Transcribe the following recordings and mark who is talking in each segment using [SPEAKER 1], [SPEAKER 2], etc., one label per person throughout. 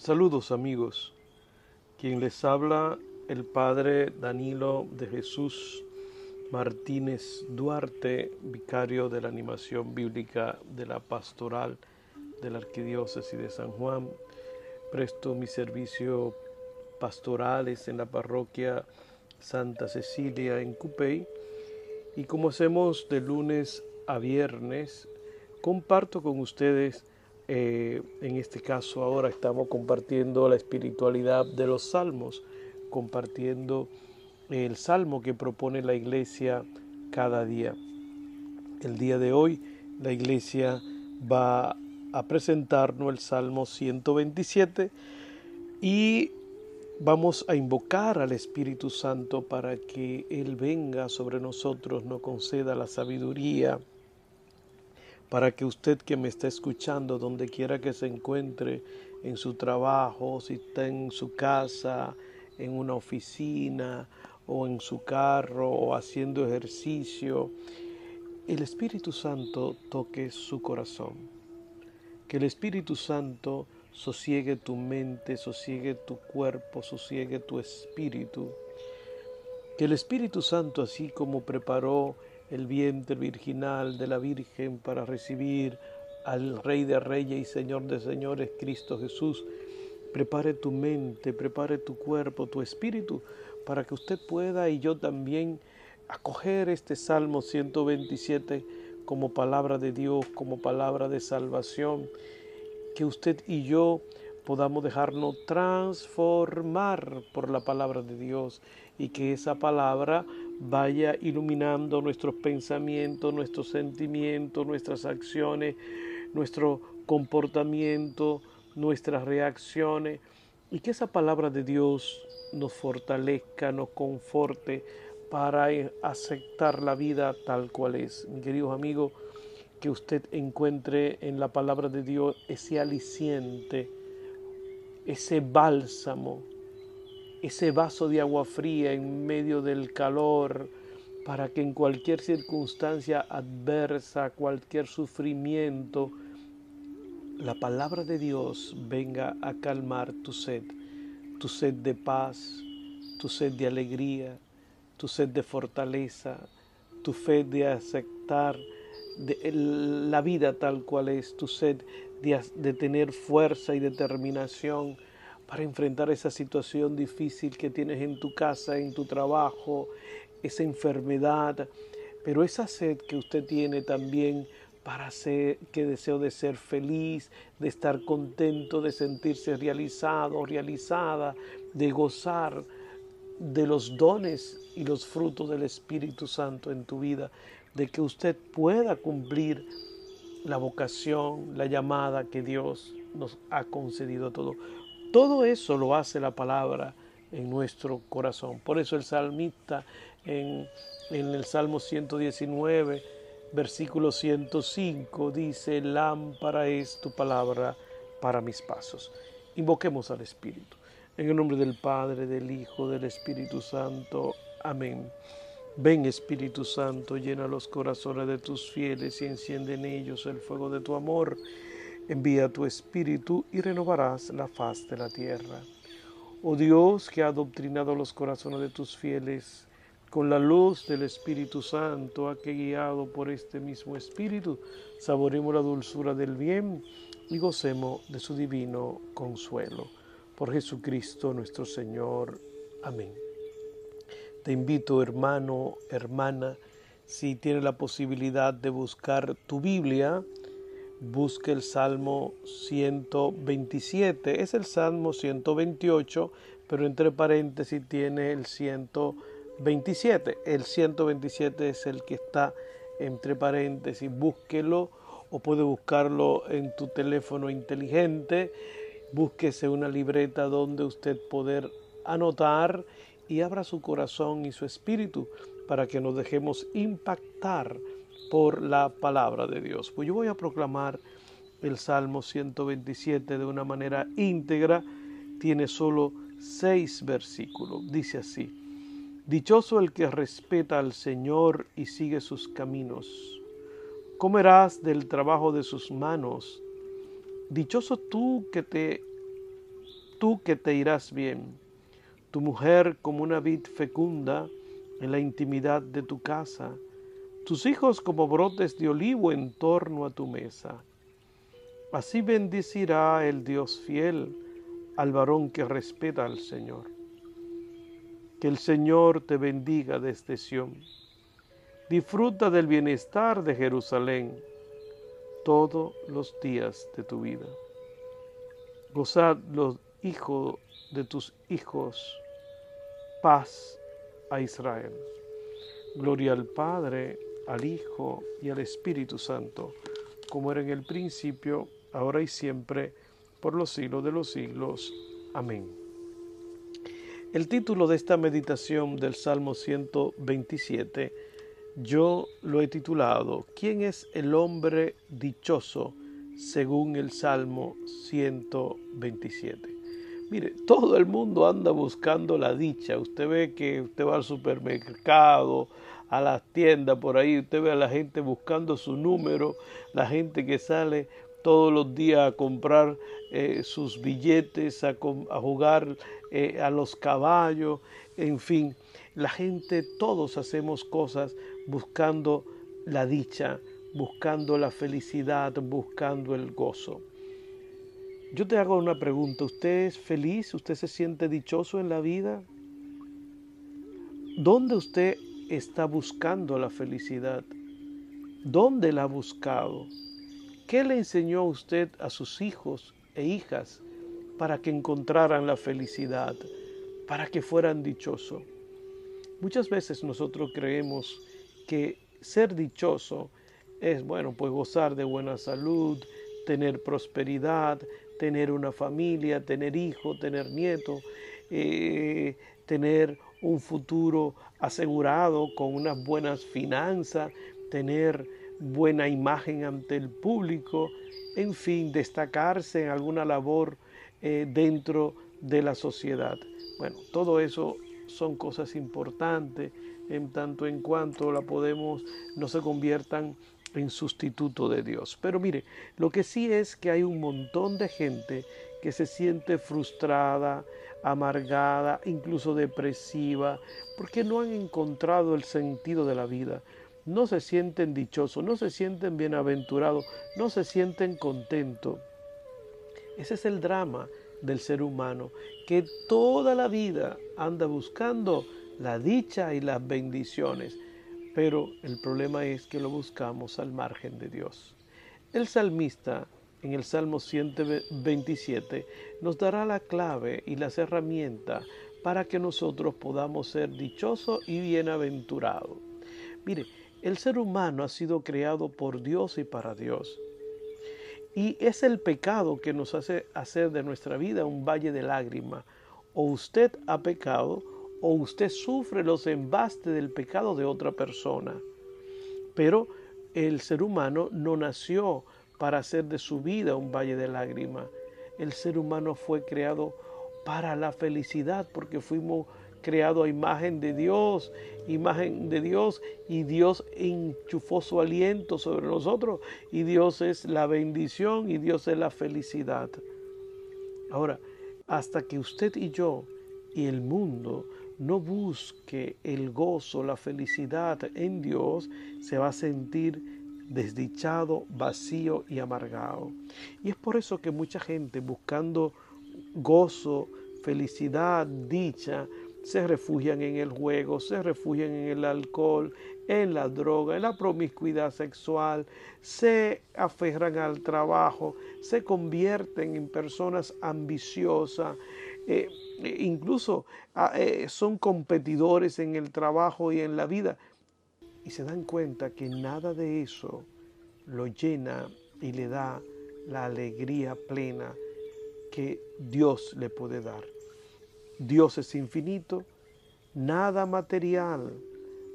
[SPEAKER 1] Saludos amigos, quien les habla el Padre Danilo de Jesús Martínez Duarte, vicario de la animación bíblica de la pastoral de la Arquidiócesis de San Juan. Presto mis servicios pastorales en la parroquia Santa Cecilia en Cupey y como hacemos de lunes a viernes, comparto con ustedes eh, en este caso ahora estamos compartiendo la espiritualidad de los salmos, compartiendo el salmo que propone la iglesia cada día. El día de hoy la iglesia va a presentarnos el Salmo 127 y vamos a invocar al Espíritu Santo para que Él venga sobre nosotros, nos conceda la sabiduría, para que usted que me está escuchando, donde quiera que se encuentre, en su trabajo, si está en su casa, en una oficina o en su carro o haciendo ejercicio, el Espíritu Santo toque su corazón. Que el Espíritu Santo sosiegue tu mente, sosiegue tu cuerpo, sosiegue tu espíritu. Que el Espíritu Santo, así como preparó el vientre virginal de la Virgen para recibir al Rey de Reyes y Señor de Señores, Cristo Jesús. Prepare tu mente, prepare tu cuerpo, tu espíritu, para que usted pueda y yo también acoger este Salmo 127 como palabra de Dios, como palabra de salvación, que usted y yo podamos dejarnos transformar por la palabra de Dios y que esa palabra vaya iluminando nuestros pensamientos, nuestros sentimientos, nuestras acciones, nuestro comportamiento, nuestras reacciones y que esa palabra de Dios nos fortalezca, nos conforte para aceptar la vida tal cual es. Mi queridos amigos, que usted encuentre en la palabra de Dios ese aliciente, ese bálsamo, ese vaso de agua fría en medio del calor, para que en cualquier circunstancia adversa, cualquier sufrimiento, la palabra de Dios venga a calmar tu sed, tu sed de paz, tu sed de alegría, tu sed de fortaleza, tu fe de aceptar la vida tal cual es, tu sed de, de tener fuerza y determinación para enfrentar esa situación difícil que tienes en tu casa, en tu trabajo, esa enfermedad, pero esa sed que usted tiene también para ser, que deseo de ser feliz, de estar contento, de sentirse realizado, realizada, de gozar de los dones y los frutos del Espíritu Santo en tu vida, de que usted pueda cumplir la vocación, la llamada que Dios nos ha concedido a todos. Todo eso lo hace la palabra en nuestro corazón. Por eso el salmista en, el Salmo 119, versículo 105, dice, lámpara es tu palabra para mis pasos. Invoquemos al Espíritu. En el nombre del Padre, del Hijo, del Espíritu Santo. Amén. Ven Espíritu Santo, llena los corazones de tus fieles y enciende en ellos el fuego de tu amor. Envía tu Espíritu y renovarás la faz de la tierra. Oh Dios que ha adoctrinado los corazones de tus fieles con la luz del Espíritu Santo, a que guiado por este mismo Espíritu, saboremos la dulzura del bien y gocemos de su divino consuelo. Por Jesucristo nuestro Señor. Amén. Te invito, hermano, hermana, si tienes la posibilidad de buscar tu Biblia, busque el Salmo 127. Es el Salmo 128, pero entre paréntesis tiene el 127. El 127 es el que está entre paréntesis. Búsquelo o puede buscarlo en tu teléfono inteligente. Búsquese una libreta donde usted poder anotar y abra su corazón y su espíritu para que nos dejemos impactar por la palabra de Dios. Pues yo voy a proclamar el Salmo 127 de una manera íntegra. Tiene solo seis versículos. Dice así. Dichoso el que respeta al Señor y sigue sus caminos. Comerás del trabajo de sus manos. Dichoso tú que te tú que te irás bien, tu mujer como una vid fecunda en la intimidad de tu casa, tus hijos como brotes de olivo en torno a tu mesa. Así bendecirá el Dios fiel al varón que respeta al Señor. Que el Señor te bendiga desde Sión. Disfruta del bienestar de Jerusalén todos los días de tu vida. Gozad los hijos de tus hijos. Paz a Israel. Gloria al Padre, al Hijo y al Espíritu Santo, como era en el principio, ahora y siempre, por los siglos de los siglos. Amén. El título de esta meditación del Salmo 127, yo lo he titulado, ¿quién es el hombre dichoso? según el Salmo 127. Mire, todo el mundo anda buscando la dicha. Usted ve que usted va al supermercado, a las tiendas por ahí, usted ve a la gente buscando su número, la gente que sale todos los días a comprar eh, sus billetes, a, jugar eh, a los caballos, en fin, la gente, todos hacemos cosas buscando la dicha, buscando la felicidad, buscando el gozo. Yo te hago una pregunta, ¿usted es feliz? ¿Usted se siente dichoso en la vida? ¿Dónde usted está buscando la felicidad? ¿Dónde la ha buscado? ¿Qué le enseñó usted a sus hijos e hijas para que encontraran la felicidad, para que fueran dichosos? Muchas veces nosotros creemos que ser dichoso es, bueno, pues gozar de buena salud, tener prosperidad, tener una familia, tener hijos, tener nietos, eh, tener un futuro asegurado con unas buenas finanzas, tener buena imagen ante el público, en fin, destacarse en alguna labor eh, dentro de la sociedad. Bueno, todo eso son cosas importantes en tanto en cuanto la podemos, no se conviertan en sustituto de Dios. Pero mire, lo que sí es que hay un montón de gente que se siente frustrada, amargada, incluso depresiva, porque no han encontrado el sentido de la vida. No se sienten dichosos, no se sienten bienaventurados, no se sienten contentos. Ese es el drama del ser humano, que toda la vida anda buscando la dicha y las bendiciones pero el problema es que lo buscamos al margen de Dios. El salmista en el Salmo 127 nos dará la clave y las herramientas para que nosotros podamos ser dichosos y bienaventurados. Mire, el ser humano ha sido creado por Dios y para Dios. Y es el pecado que nos hace hacer de nuestra vida un valle de lágrimas. O usted ha pecado o usted sufre los embastes del pecado de otra persona. Pero el ser humano no nació para hacer de su vida un valle de lágrimas. El ser humano fue creado para la felicidad porque fuimos creados a imagen de Dios, imagen de Dios y Dios enchufó su aliento sobre nosotros y Dios es la bendición y Dios es la felicidad. Ahora, hasta que usted y yo y el mundo no busque el gozo, la felicidad en Dios, se va a sentir desdichado, vacío y amargado. Y es por eso que mucha gente buscando gozo, felicidad, dicha, se refugian en el juego, se refugian en el alcohol, en la droga, en la promiscuidad sexual, se aferran al trabajo, se convierten en personas ambiciosas, eh, incluso ah, eh, son competidores en el trabajo y en la vida. Y se dan cuenta que nada de eso lo llena y le da la alegría plena que Dios le puede dar. Dios es infinito, nada material,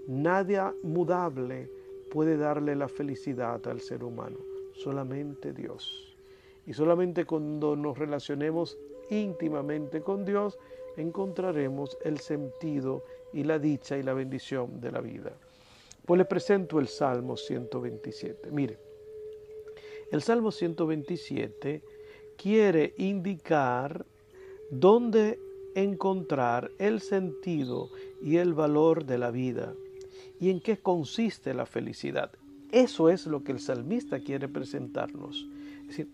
[SPEAKER 1] nada mudable puede darle la felicidad al ser humano, solamente Dios. Y solamente cuando nos relacionemos íntimamente con Dios, encontraremos el sentido y la dicha y la bendición de la vida. Pues le presento el Salmo 127. Mire, el Salmo 127 quiere indicar dónde encontrar el sentido y el valor de la vida y en qué consiste la felicidad. Eso es lo que el salmista quiere presentarnos. Es decir,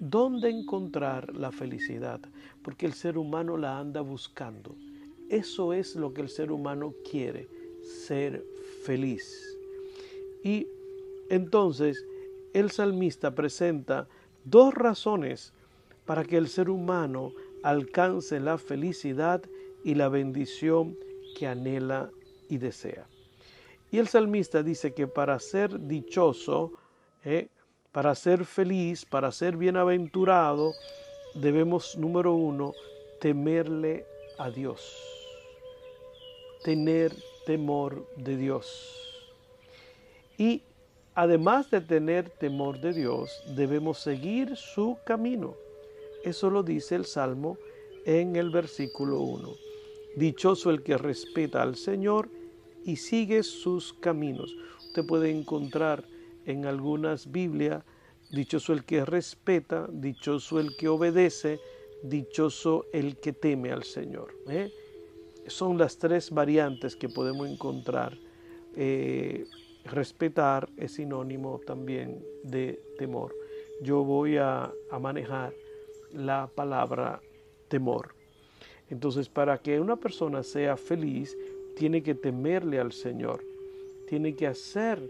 [SPEAKER 1] ¿dónde encontrar la felicidad? Porque el ser humano la anda buscando. Eso es lo que el ser humano quiere, ser feliz. Y entonces el salmista presenta dos razones para que el ser humano alcance la felicidad y la bendición que anhela y desea. Y el salmista dice que para ser dichoso, eh, para ser feliz, para ser bienaventurado, debemos, número uno, temerle a Dios. Tener temor de Dios. Y además de tener temor de Dios, debemos seguir su camino. Eso lo dice el Salmo en el versículo 1. Dichoso el que respeta al Señor y sigue sus caminos. Usted puede encontrar en algunas Biblias, dichoso el que respeta, dichoso el que obedece, dichoso el que teme al Señor. ¿eh? Son las tres variantes que podemos encontrar. Eh, respetar es sinónimo también de temor. Yo voy a, a manejar la palabra temor. Entonces, para que una persona sea feliz, tiene que temerle al Señor, tiene que hacer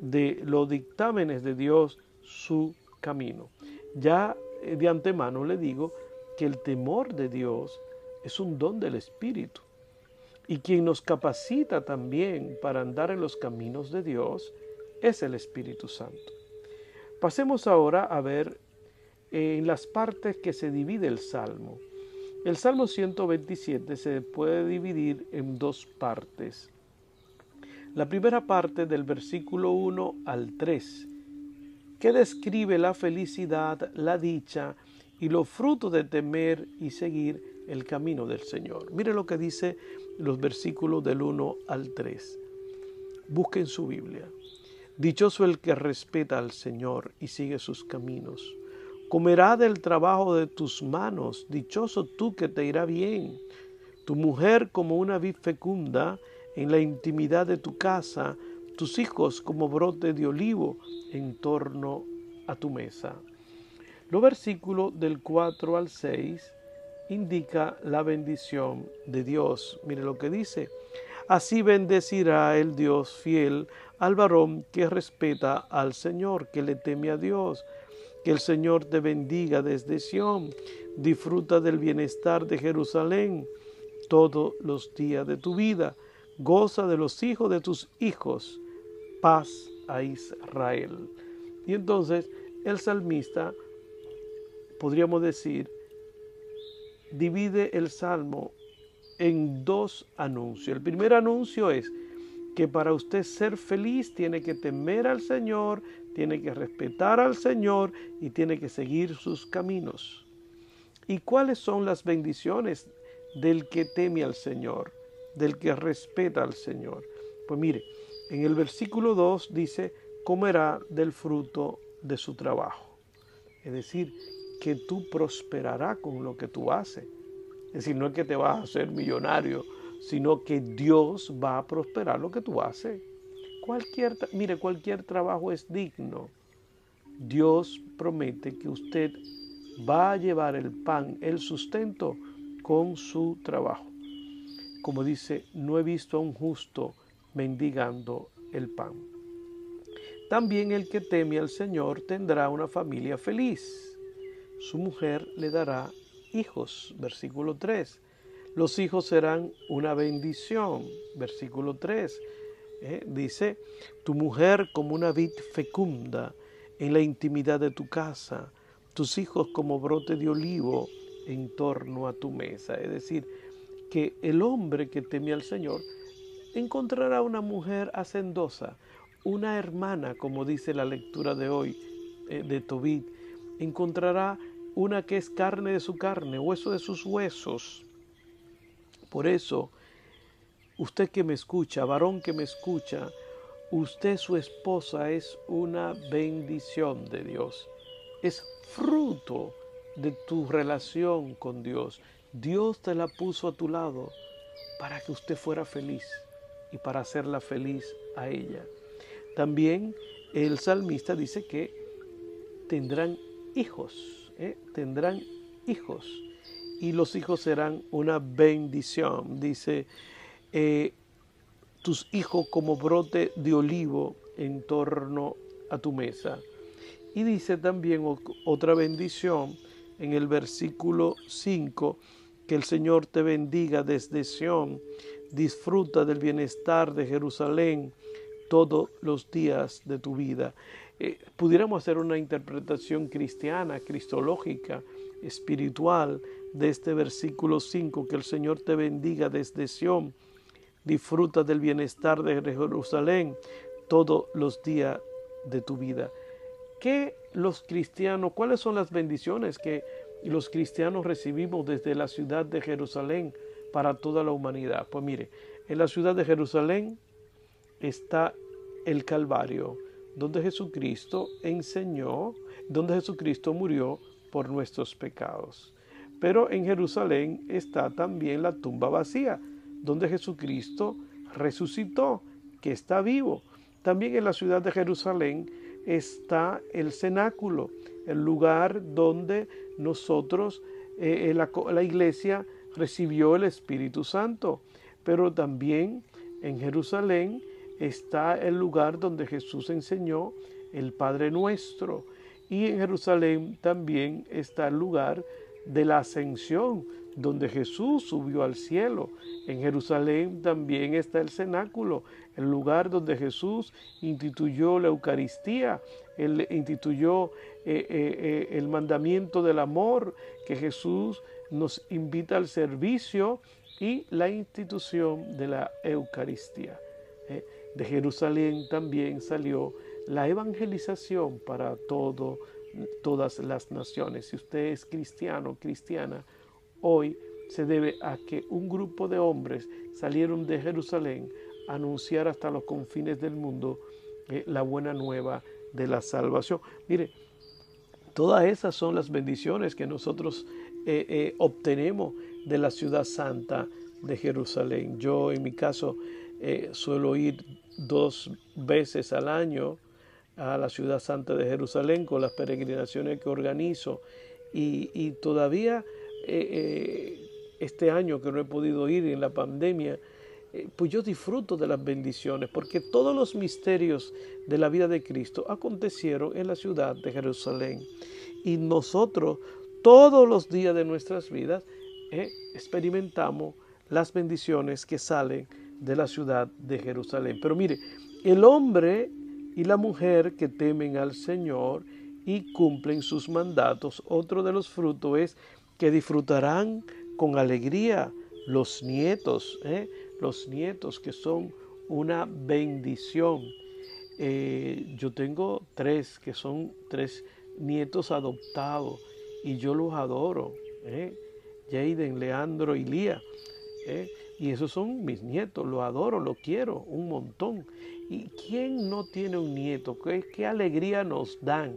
[SPEAKER 1] de los dictámenes de Dios su camino. Ya eh, de antemano le digo que el temor de Dios es un don del Espíritu. Y quien nos capacita también para andar en los caminos de Dios es el Espíritu Santo. Pasemos ahora a ver eh, en las partes que se divide el Salmo. El Salmo 127 se puede dividir en dos partes. La primera parte del versículo 1 al 3, que describe la felicidad, la dicha y los frutos de temer y seguir el camino del Señor. Mire lo que dice los versículos del 1 al 3. Busquen su Biblia. Dichoso el que respeta al Señor y sigue sus caminos comerá del trabajo de tus manos, dichoso tú que te irá bien. Tu mujer como una vid fecunda en la intimidad de tu casa, tus hijos como brote de olivo en torno a tu mesa. Los versículos del 4 al 6 indica la bendición de Dios. Mire lo que dice. Así bendecirá el Dios fiel al varón que respeta al Señor, que le teme a Dios. Que el Señor te bendiga desde Sión. Disfruta del bienestar de Jerusalén todos los días de tu vida. Goza de los hijos de tus hijos. Paz a Israel. Y entonces el salmista, podríamos decir, divide el salmo en dos anuncios. El primer anuncio es que para usted ser feliz tiene que temer al Señor, tiene que respetar al Señor y tiene que seguir sus caminos. ¿Y cuáles son las bendiciones del que teme al Señor, del que respeta al Señor? Pues mire, en el versículo 2 dice, comerá del fruto de su trabajo. Es decir, que tú prosperarás con lo que tú haces. Es decir, no es que te vas a hacer millonario, sino que Dios va a prosperar lo que tú haces. Cualquier, mire, cualquier trabajo es digno. Dios promete que usted va a llevar el pan, el sustento con su trabajo. Como dice, no he visto a un justo mendigando el pan. También el que teme al Señor tendrá una familia feliz. Su mujer le dará hijos. Versículo 3. Los hijos serán una bendición. Versículo 3. ¿eh? dice, tu mujer como una vid fecunda en la intimidad de tu casa, tus hijos como brote de olivo en torno a tu mesa. Es decir, que el hombre que teme al Señor encontrará una mujer hacendosa, una hermana, como dice la lectura de hoy eh, de Tobit, encontrará una que es carne de su carne, hueso de sus huesos. Por eso, Usted que me escucha, varón que me escucha, usted su esposa es una bendición de Dios. Es fruto de tu relación con Dios. Dios te la puso a tu lado para que usted fuera feliz y para hacerla feliz a ella. También el salmista dice que tendrán hijos, ¿eh? tendrán hijos y los hijos serán una bendición. Dice, eh, tus hijos como brote de olivo en torno a tu mesa. Y dice también otra bendición en el versículo 5, que el Señor te bendiga desde Sión, disfruta del bienestar de Jerusalén todos los días de tu vida. Eh, pudiéramos hacer una interpretación cristiana, cristológica, espiritual de este versículo 5, que el Señor te bendiga desde Sión, disfruta del bienestar de Jerusalén todos los días de tu vida. ¿Qué los cristianos, cuáles son las bendiciones que los cristianos recibimos desde la ciudad de Jerusalén para toda la humanidad? Pues mire, en la ciudad de Jerusalén está el Calvario, donde Jesucristo enseñó, donde Jesucristo murió por nuestros pecados. Pero en Jerusalén está también la tumba vacía, donde Jesucristo resucitó, que está vivo. También en la ciudad de Jerusalén está el cenáculo, el lugar donde nosotros, eh, la, la iglesia, recibió el Espíritu Santo. Pero también en Jerusalén está el lugar donde Jesús enseñó el Padre Nuestro. Y en Jerusalén también está el lugar de la ascensión, donde Jesús subió al cielo. En Jerusalén también está el cenáculo, el lugar donde Jesús instituyó la Eucaristía, él instituyó eh, eh, eh, el mandamiento del amor, que Jesús nos invita al servicio y la institución de la Eucaristía. De Jerusalén también salió la evangelización para todo, todas las naciones. Si usted es cristiano, cristiana, hoy se debe a que un grupo de hombres salieron de Jerusalén a anunciar hasta los confines del mundo eh, la buena nueva de la salvación. Mire, todas esas son las bendiciones que nosotros eh, eh, obtenemos de la ciudad santa de Jerusalén. Yo en mi caso suelo ir dos veces al año a la ciudad santa de Jerusalén con las peregrinaciones que organizo. Y, todavía eh, eh, este año que no he podido ir en la pandemia, eh, pues yo disfruto de las bendiciones porque todos los misterios de la vida de Cristo acontecieron en la ciudad de Jerusalén. Y nosotros todos los días de nuestras vidas experimentamos las bendiciones que salen de la ciudad de Jerusalén. Pero mire, el hombre y la mujer que temen al Señor y cumplen sus mandatos, otro de los frutos es que disfrutarán con alegría los nietos, ¿eh? los nietos que son una bendición. Eh, yo tengo tres que son tres nietos adoptados y yo los adoro. ¿eh? Jaden, Leandro y Lía. ¿eh? Y esos son mis nietos, los adoro, los quiero un montón. ¿Y quién no tiene un nieto? ¿Qué, alegría nos dan?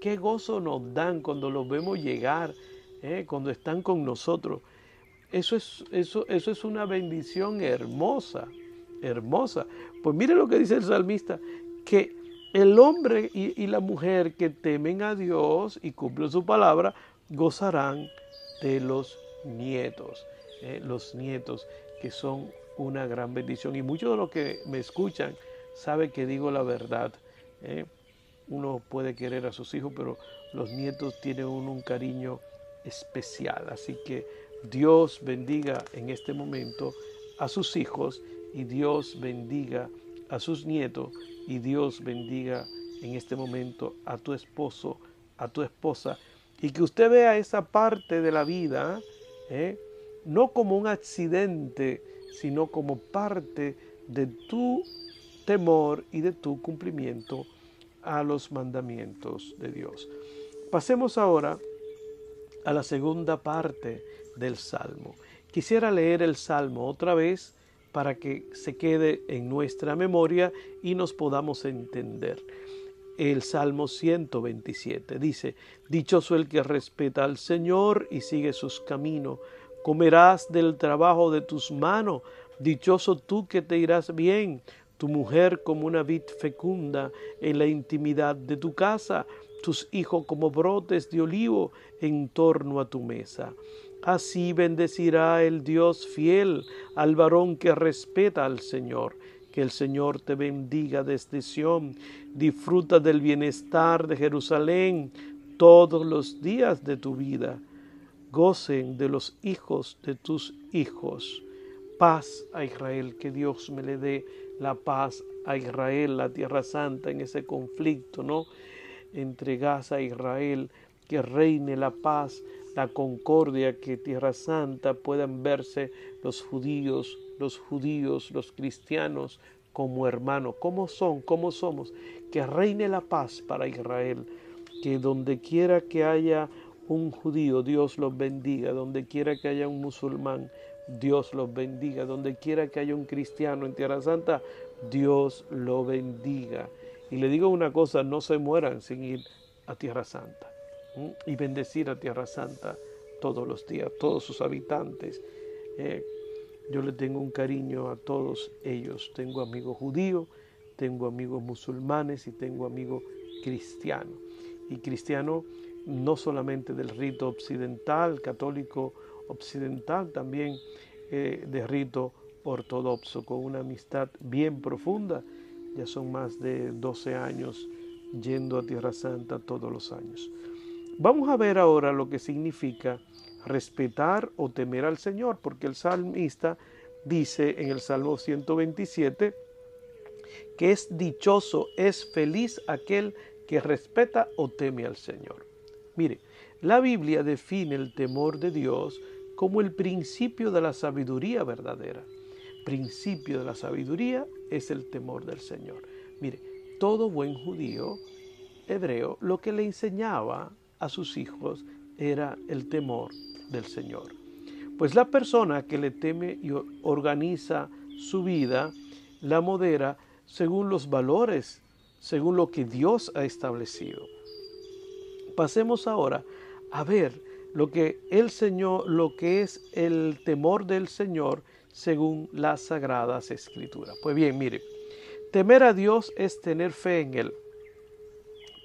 [SPEAKER 1] ¿Qué gozo nos dan cuando los vemos llegar, eh, cuando están con nosotros? Eso es, eso, eso es una bendición hermosa, hermosa. Pues mire lo que dice el salmista, que el hombre y, la mujer que temen a Dios y cumplen su palabra, gozarán de los nietos, eh, los nietos son una gran bendición. Y muchos de los que me escuchan saben que digo la verdad. ¿eh? Uno puede querer a sus hijos, pero los nietos tienen un, cariño especial. Así que Dios bendiga en este momento a sus hijos y Dios bendiga a sus nietos y Dios bendiga en este momento a tu esposo, a tu esposa y que usted vea esa parte de la vida ¿eh? No como un accidente, sino como parte de tu temor y de tu cumplimiento a los mandamientos de Dios. Pasemos ahora a la segunda parte del Salmo. Quisiera leer el Salmo otra vez para que se quede en nuestra memoria y nos podamos entender. El Salmo 127 dice, Dichoso el que respeta al Señor y sigue sus caminos comerás del trabajo de tus manos, dichoso tú que te irás bien, tu mujer como una vid fecunda en la intimidad de tu casa, tus hijos como brotes de olivo en torno a tu mesa. Así bendecirá el Dios fiel al varón que respeta al Señor. Que el Señor te bendiga desde Sión. Disfruta del bienestar de Jerusalén todos los días de tu vida. Gocen de los hijos de tus hijos. Paz a Israel, que Dios me le dé la paz a Israel, la tierra santa, en ese conflicto, ¿no? Entre Gaza e Israel, que reine la paz la concordia, que Tierra Santa puedan verse los judíos, los judíos, los cristianos como hermanos. ¿Cómo son? ¿Cómo somos? Que reine la paz para Israel. Que donde quiera que haya un judío, Dios los bendiga. Donde quiera que haya un musulmán, Dios los bendiga. Donde quiera que haya un cristiano en Tierra Santa, Dios lo bendiga. Y le digo una cosa, no se mueran sin ir a Tierra Santa y bendecir a Tierra Santa todos los días, todos sus habitantes. Eh, yo le tengo un cariño a todos ellos. Tengo amigos judíos, tengo amigos musulmanes y tengo amigos cristianos. Y cristiano no solamente del rito occidental, católico occidental, también eh, de rito ortodoxo, con una amistad bien profunda. Ya son más de 12 años yendo a Tierra Santa todos los años. Vamos a ver ahora lo que significa respetar o temer al Señor, porque el salmista dice en el Salmo 127 que es dichoso, es feliz aquel que respeta o teme al Señor. Mire, la Biblia define el temor de Dios como el principio de la sabiduría verdadera. Principio de la sabiduría es el temor del Señor. Mire, todo buen judío hebreo lo que le enseñaba a sus hijos era el temor del Señor. Pues la persona que le teme y organiza su vida, la modera según los valores, según lo que Dios ha establecido. Pasemos ahora a ver lo que el Señor, lo que es el temor del Señor según las sagradas escrituras. Pues bien, mire, temer a Dios es tener fe en Él.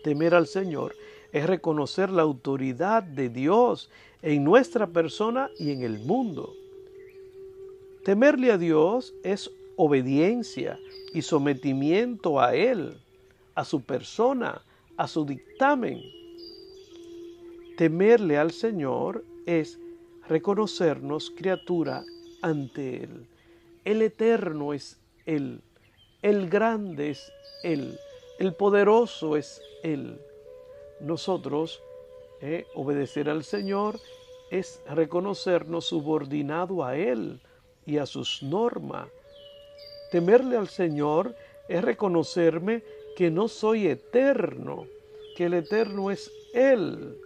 [SPEAKER 1] Temer al Señor es reconocer la autoridad de Dios en nuestra persona y en el mundo. Temerle a Dios es obediencia y sometimiento a Él, a su persona, a su dictamen. Temerle al Señor es reconocernos criatura ante Él. El eterno es Él, el grande es Él, el poderoso es Él nosotros eh, obedecer al Señor es reconocernos subordinado a Él y a sus normas. Temerle al Señor es reconocerme que no soy eterno, que el eterno es Él,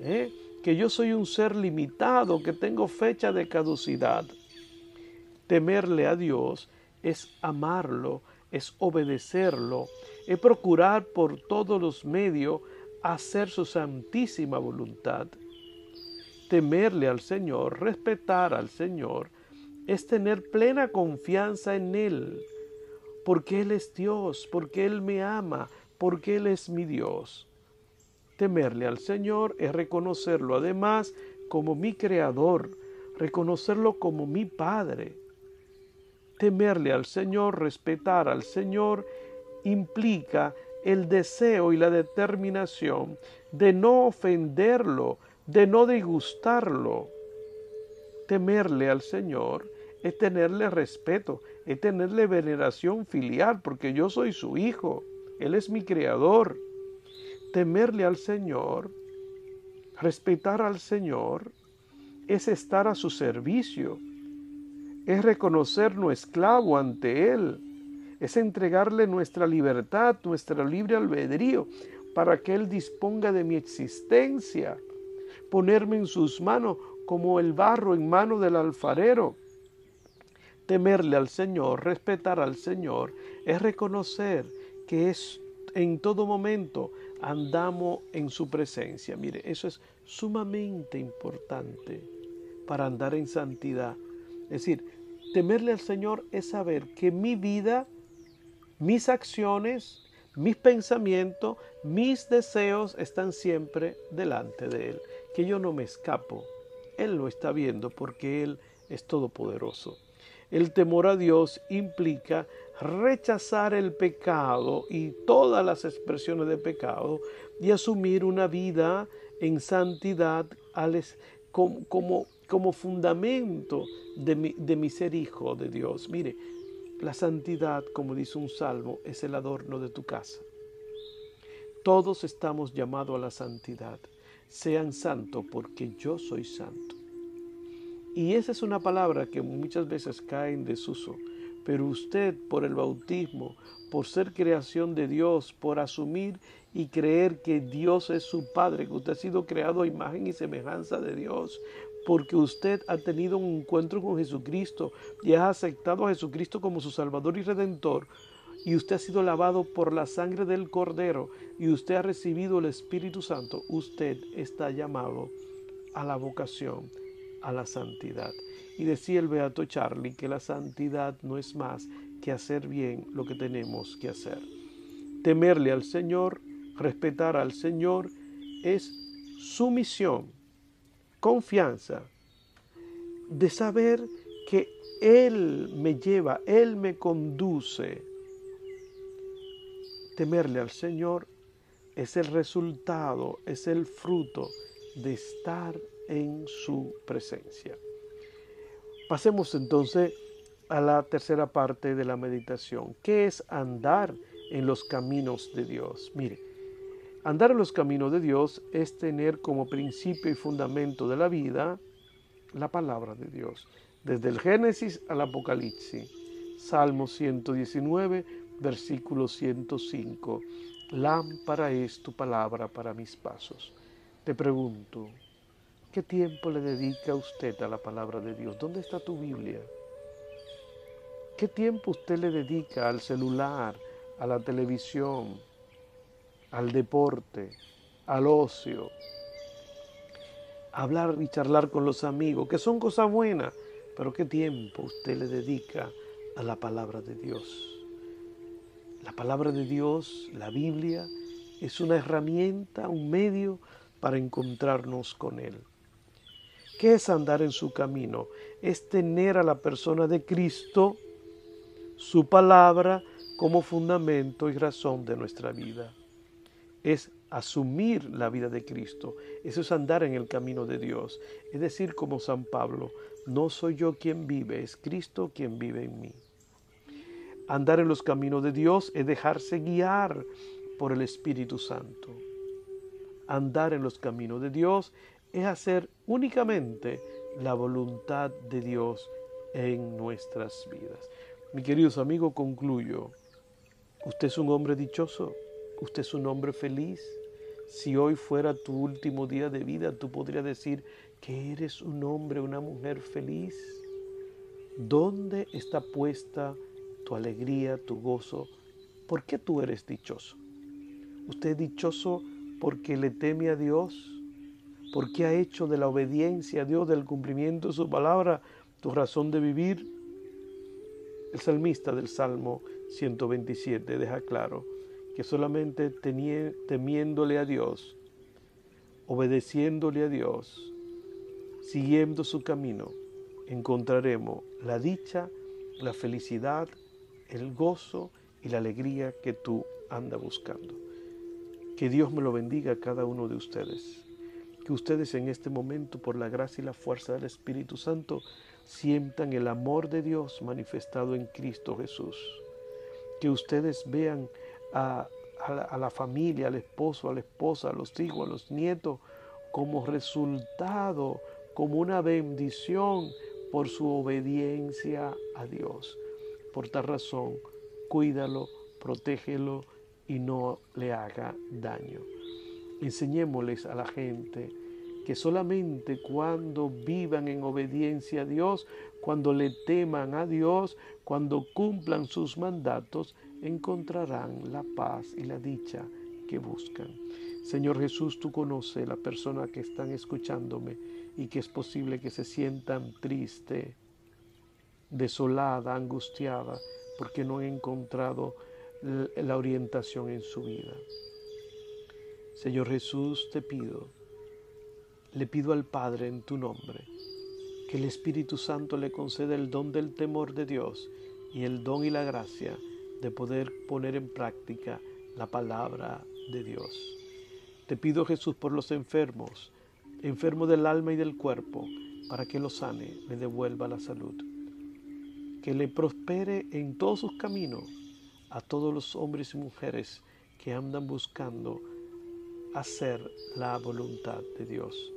[SPEAKER 1] eh, que yo soy un ser limitado, que tengo fecha de caducidad. Temerle a Dios es amarlo, es obedecerlo, es procurar por todos los medios hacer su santísima voluntad. Temerle al Señor, respetar al Señor, es tener plena confianza en Él, porque Él es Dios, porque Él me ama, porque Él es mi Dios. Temerle al Señor es reconocerlo además como mi Creador, reconocerlo como mi Padre. Temerle al Señor, respetar al Señor, implica el deseo y la determinación de no ofenderlo, de no disgustarlo. Temerle al Señor es tenerle respeto, es tenerle veneración filial, porque yo soy su hijo, Él es mi creador. Temerle al Señor, respetar al Señor, es estar a su servicio, es reconocernos esclavo ante Él es entregarle nuestra libertad, nuestra libre albedrío, para que Él disponga de mi existencia, ponerme en sus manos como el barro en mano del alfarero. Temerle al Señor, respetar al Señor, es reconocer que es en todo momento andamos en su presencia. Mire, eso es sumamente importante para andar en santidad. Es decir, temerle al Señor es saber que mi vida, mis acciones, mis pensamientos, mis deseos están siempre delante de Él, que yo no me escapo. Él lo está viendo porque Él es todopoderoso. El temor a Dios implica rechazar el pecado y todas las expresiones de pecado y asumir una vida en santidad como, como, como fundamento de, de mi ser hijo de Dios. Mire, la santidad, como dice un salmo, es el adorno de tu casa. Todos estamos llamados a la santidad. Sean santos porque yo soy santo. Y esa es una palabra que muchas veces cae en desuso. Pero usted, por el bautismo, por ser creación de Dios, por asumir y creer que Dios es su Padre, que usted ha sido creado a imagen y semejanza de Dios, porque usted ha tenido un encuentro con Jesucristo y ha aceptado a Jesucristo como su Salvador y Redentor, y usted ha sido lavado por la sangre del Cordero y usted ha recibido el Espíritu Santo, usted está llamado a la vocación, a la santidad. Y decía el Beato Charlie que la santidad no es más que hacer bien lo que tenemos que hacer. Temerle al Señor, respetar al Señor, es sumisión, confianza, de saber que Él me lleva, Él me conduce temerle al Señor es el resultado, es el fruto de estar en su presencia. Pasemos entonces a la tercera parte de la meditación. ¿Qué es andar en los caminos de Dios? Mire, andar en los caminos de Dios es tener como principio y fundamento de la vida la palabra de Dios. Desde el Génesis al Apocalipsis. Salmo 119, versículo 105. Lámpara es tu palabra para mis pasos. Te pregunto, ¿qué tiempo le dedica usted a la palabra de Dios? ¿Dónde está tu Biblia? ¿Qué tiempo usted le dedica al celular, a la televisión, al deporte, al ocio? hablar y charlar con los amigos, que son cosas buenas, pero ¿qué tiempo usted le dedica a la palabra de Dios? La palabra de Dios, la Biblia, es una herramienta, un medio para encontrarnos con Él. ¿Qué es andar en su camino? Es tener a la persona de Cristo, su palabra, como fundamento y razón de nuestra vida. Es asumir la vida de Cristo. Eso es andar en el camino de Dios. Es decir, como San Pablo, no soy yo quien vive, es Cristo quien vive en mí. Andar en los caminos de Dios es dejarse guiar por el Espíritu Santo. Andar en los caminos de Dios es hacer únicamente la voluntad de Dios en nuestras vidas. Mi queridos amigos, concluyo. Usted es un hombre dichoso, usted es un hombre feliz. Si hoy fuera tu último día de vida, tú podrías decir que eres un hombre, una mujer feliz. ¿Dónde está puesta tu alegría, tu gozo. ¿Por qué tú eres dichoso? ¿Usted es dichoso porque le teme a Dios? ¿Porque ha hecho de la obediencia a Dios, del cumplimiento de su palabra, tu razón de vivir? El salmista del Salmo 127 deja claro que solamente temiéndole a Dios, obedeciéndole a Dios, siguiendo su camino, encontraremos la dicha, la felicidad el gozo y la alegría que tú andas buscando. Que Dios me lo bendiga a cada uno de ustedes. Que ustedes en este momento, por la gracia y la fuerza del Espíritu Santo, sientan el amor de Dios manifestado en Cristo Jesús. Que ustedes vean a, la, la familia, al esposo, a la esposa, a los hijos, a los nietos, como resultado, como una bendición por su obediencia a Dios. Por tal razón, cuídalo, protégelo y no le haga daño. Enseñémosles a la gente que solamente cuando vivan en obediencia a Dios, cuando le teman a Dios, cuando cumplan sus mandatos, encontrarán la paz y la dicha que buscan. Señor Jesús, tú conoces la persona que están escuchándome y que es posible que se sientan triste, desolada, angustiada, porque no he encontrado la orientación en su vida. Señor Jesús, te pido, le pido al Padre en tu nombre, que el Espíritu Santo le conceda el don del temor de Dios y el don y la gracia de poder poner en práctica la palabra de Dios. Te pido Jesús por los enfermos, enfermos del alma y del cuerpo, para que los sane, le devuelva la salud. Que le prospere en todos sus caminos a todos los hombres y mujeres que andan buscando hacer la voluntad de Dios.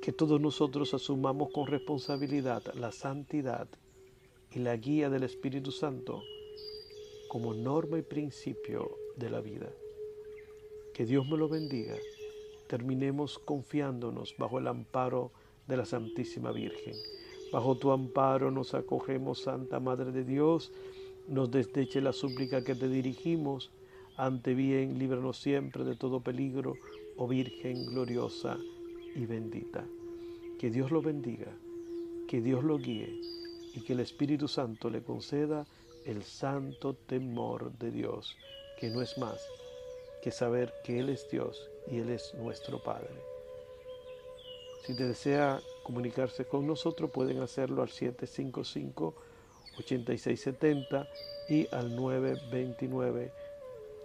[SPEAKER 1] Que todos nosotros asumamos con responsabilidad la santidad y la guía del Espíritu Santo como norma y principio de la vida. Que Dios me lo bendiga. Terminemos confiándonos bajo el amparo de la Santísima Virgen. Bajo tu amparo nos acogemos, Santa Madre de Dios. Nos desdeche la súplica que te dirigimos. Ante bien, líbranos siempre de todo peligro, oh Virgen gloriosa y bendita. Que Dios lo bendiga, que Dios lo guíe y que el Espíritu Santo le conceda el santo temor de Dios, que no es más que saber que Él es Dios y Él es nuestro Padre. Si te desea comunicarse con nosotros, pueden hacerlo al 755-8670 y al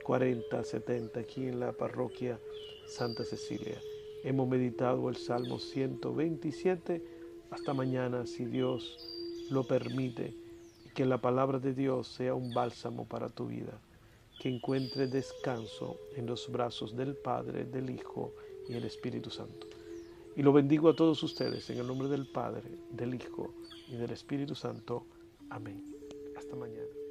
[SPEAKER 1] 929-4070 aquí en la parroquia Santa Cecilia. Hemos meditado el Salmo 127. Hasta mañana, si Dios lo permite que la palabra de Dios sea un bálsamo para tu vida, que encuentre descanso en los brazos del Padre, del Hijo y el Espíritu Santo. Y lo bendigo a todos ustedes en el nombre del Padre, del Hijo y del Espíritu Santo. Amén. Hasta mañana.